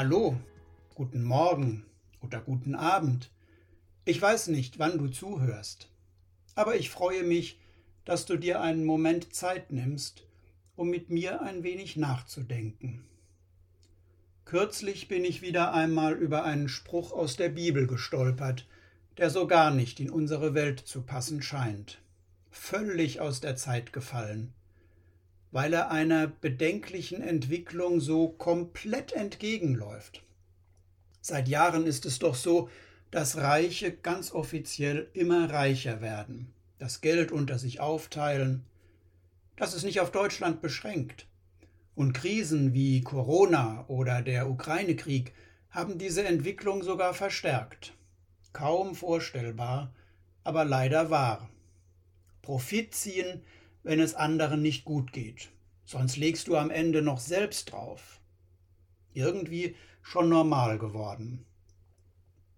Hallo, guten Morgen oder guten Abend. Ich weiß nicht, wann du zuhörst, aber ich freue mich, dass du dir einen Moment Zeit nimmst, um mit mir ein wenig nachzudenken. Kürzlich bin ich wieder einmal über einen Spruch aus der Bibel gestolpert, der so gar nicht in unsere Welt zu passen scheint. Völlig aus der Zeit gefallen weil er einer bedenklichen Entwicklung so komplett entgegenläuft. Seit Jahren ist es doch so, dass Reiche ganz offiziell immer reicher werden, das Geld unter sich aufteilen. Das ist nicht auf Deutschland beschränkt. Und Krisen wie Corona oder der Ukraine-Krieg haben diese Entwicklung sogar verstärkt. Kaum vorstellbar, aber leider wahr. Profit ziehen wenn es anderen nicht gut geht. Sonst legst du am Ende noch selbst drauf. Irgendwie schon normal geworden.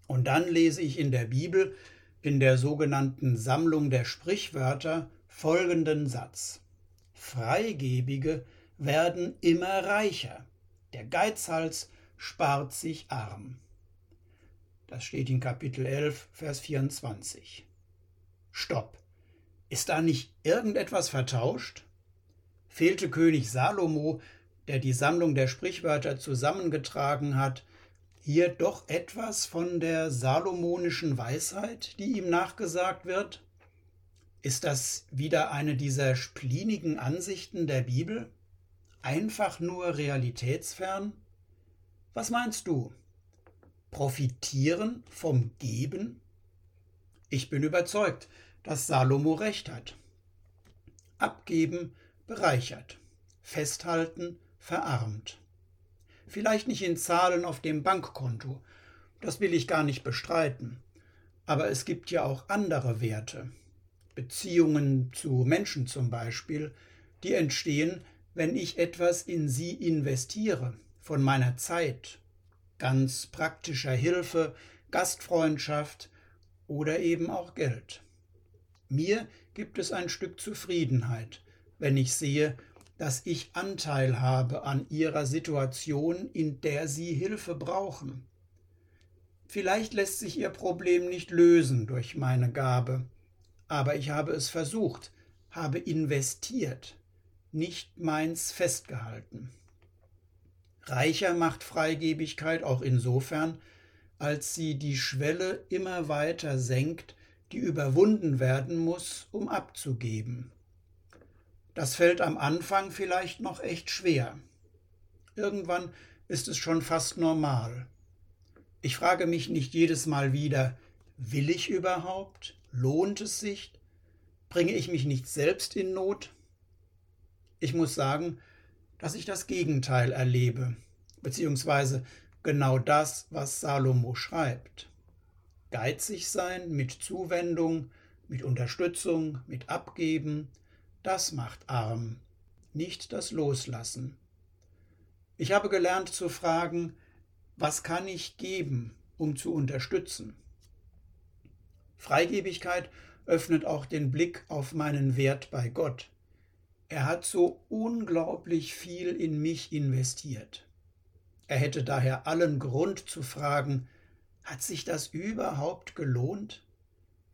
Und dann lese ich in der Bibel, in der sogenannten Sammlung der Sprichwörter, folgenden Satz. Freigebige werden immer reicher, der Geizhals spart sich arm. Das steht in Kapitel 11, Vers 24. Stopp. Ist da nicht irgendetwas vertauscht? Fehlte König Salomo, der die Sammlung der Sprichwörter zusammengetragen hat, hier doch etwas von der salomonischen Weisheit, die ihm nachgesagt wird? Ist das wieder eine dieser splinigen Ansichten der Bibel? Einfach nur realitätsfern? Was meinst du? Profitieren vom Geben? Ich bin überzeugt, dass Salomo recht hat. Abgeben bereichert, festhalten verarmt. Vielleicht nicht in Zahlen auf dem Bankkonto, das will ich gar nicht bestreiten, aber es gibt ja auch andere Werte, Beziehungen zu Menschen zum Beispiel, die entstehen, wenn ich etwas in sie investiere, von meiner Zeit, ganz praktischer Hilfe, Gastfreundschaft oder eben auch Geld. Mir gibt es ein Stück Zufriedenheit, wenn ich sehe, dass ich Anteil habe an ihrer Situation, in der sie Hilfe brauchen. Vielleicht lässt sich ihr Problem nicht lösen durch meine Gabe, aber ich habe es versucht, habe investiert, nicht meins festgehalten. Reicher macht Freigebigkeit auch insofern, als sie die Schwelle immer weiter senkt, die überwunden werden muss, um abzugeben. Das fällt am Anfang vielleicht noch echt schwer. Irgendwann ist es schon fast normal. Ich frage mich nicht jedes Mal wieder, will ich überhaupt? Lohnt es sich? Bringe ich mich nicht selbst in Not? Ich muss sagen, dass ich das Gegenteil erlebe, beziehungsweise genau das, was Salomo schreibt. Geizig sein mit Zuwendung, mit Unterstützung, mit Abgeben, das macht arm, nicht das Loslassen. Ich habe gelernt zu fragen, was kann ich geben, um zu unterstützen? Freigebigkeit öffnet auch den Blick auf meinen Wert bei Gott. Er hat so unglaublich viel in mich investiert. Er hätte daher allen Grund zu fragen, hat sich das überhaupt gelohnt?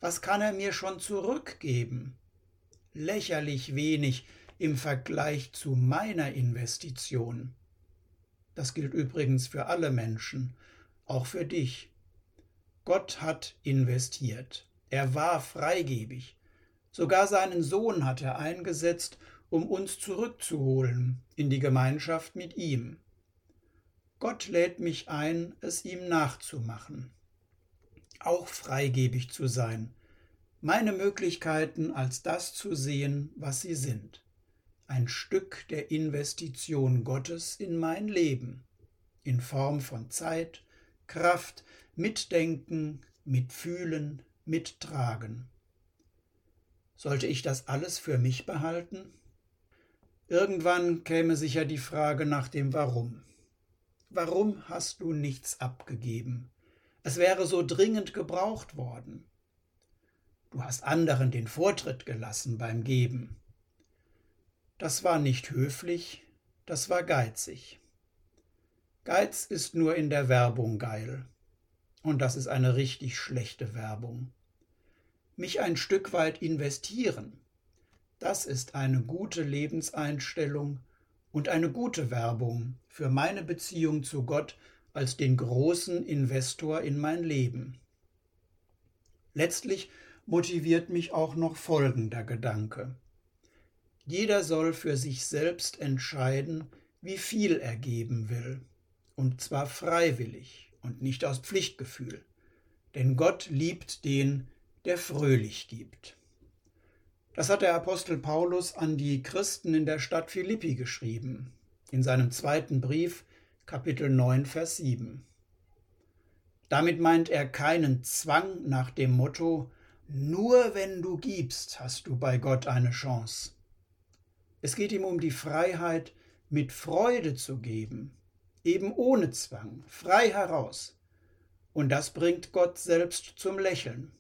Was kann er mir schon zurückgeben? Lächerlich wenig im Vergleich zu meiner Investition. Das gilt übrigens für alle Menschen, auch für dich. Gott hat investiert. Er war freigebig. Sogar seinen Sohn hat er eingesetzt, um uns zurückzuholen in die Gemeinschaft mit ihm. Gott lädt mich ein, es ihm nachzumachen, auch freigebig zu sein, meine Möglichkeiten als das zu sehen, was sie sind, ein Stück der Investition Gottes in mein Leben, in Form von Zeit, Kraft, Mitdenken, Mitfühlen, Mittragen. Sollte ich das alles für mich behalten? Irgendwann käme sicher die Frage nach dem Warum. Warum hast du nichts abgegeben? Es wäre so dringend gebraucht worden. Du hast anderen den Vortritt gelassen beim Geben. Das war nicht höflich, das war geizig. Geiz ist nur in der Werbung geil. Und das ist eine richtig schlechte Werbung. Mich ein Stück weit investieren, das ist eine gute Lebenseinstellung und eine gute Werbung für meine Beziehung zu Gott als den großen Investor in mein Leben. Letztlich motiviert mich auch noch folgender Gedanke. Jeder soll für sich selbst entscheiden, wie viel er geben will, und zwar freiwillig und nicht aus Pflichtgefühl, denn Gott liebt den, der fröhlich gibt. Das hat der Apostel Paulus an die Christen in der Stadt Philippi geschrieben, in seinem zweiten Brief, Kapitel 9, Vers 7. Damit meint er keinen Zwang nach dem Motto, nur wenn du gibst, hast du bei Gott eine Chance. Es geht ihm um die Freiheit, mit Freude zu geben, eben ohne Zwang, frei heraus. Und das bringt Gott selbst zum Lächeln.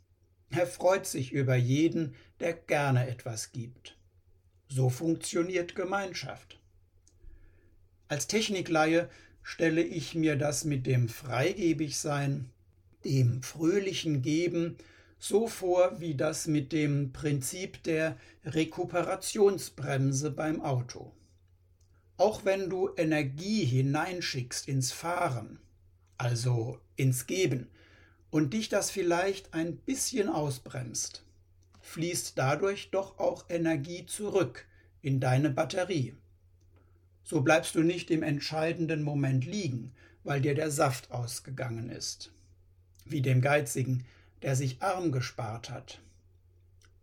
Er freut sich über jeden, der gerne etwas gibt. So funktioniert Gemeinschaft. Als Technikleihe stelle ich mir das mit dem Freigebigsein, dem fröhlichen Geben so vor wie das mit dem Prinzip der Rekuperationsbremse beim Auto. Auch wenn du Energie hineinschickst ins Fahren, also ins Geben, und dich das vielleicht ein bisschen ausbremst, fließt dadurch doch auch Energie zurück in deine Batterie. So bleibst du nicht im entscheidenden Moment liegen, weil dir der Saft ausgegangen ist. Wie dem Geizigen, der sich arm gespart hat.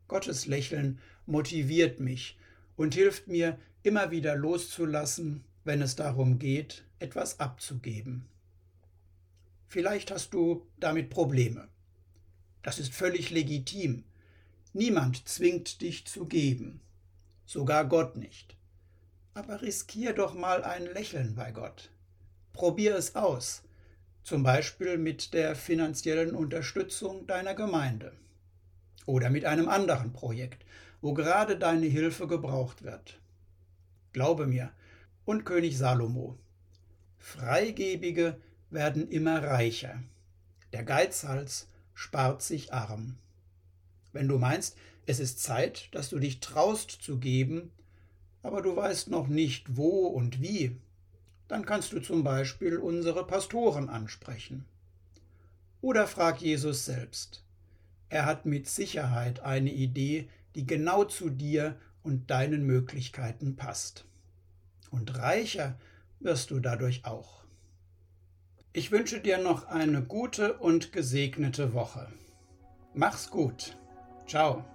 Gottes Lächeln motiviert mich und hilft mir, immer wieder loszulassen, wenn es darum geht, etwas abzugeben. Vielleicht hast du damit Probleme. Das ist völlig legitim. Niemand zwingt dich zu geben, sogar Gott nicht. Aber riskier doch mal ein Lächeln bei Gott. Probier es aus, zum Beispiel mit der finanziellen Unterstützung deiner Gemeinde oder mit einem anderen Projekt, wo gerade deine Hilfe gebraucht wird. Glaube mir, und König Salomo, Freigebige werden immer reicher. Der Geizhals spart sich arm. Wenn du meinst, es ist Zeit, dass du dich traust zu geben, aber du weißt noch nicht wo und wie, dann kannst du zum Beispiel unsere Pastoren ansprechen. Oder frag Jesus selbst. Er hat mit Sicherheit eine Idee, die genau zu dir und deinen Möglichkeiten passt. Und reicher wirst du dadurch auch. Ich wünsche dir noch eine gute und gesegnete Woche. Mach's gut. Ciao.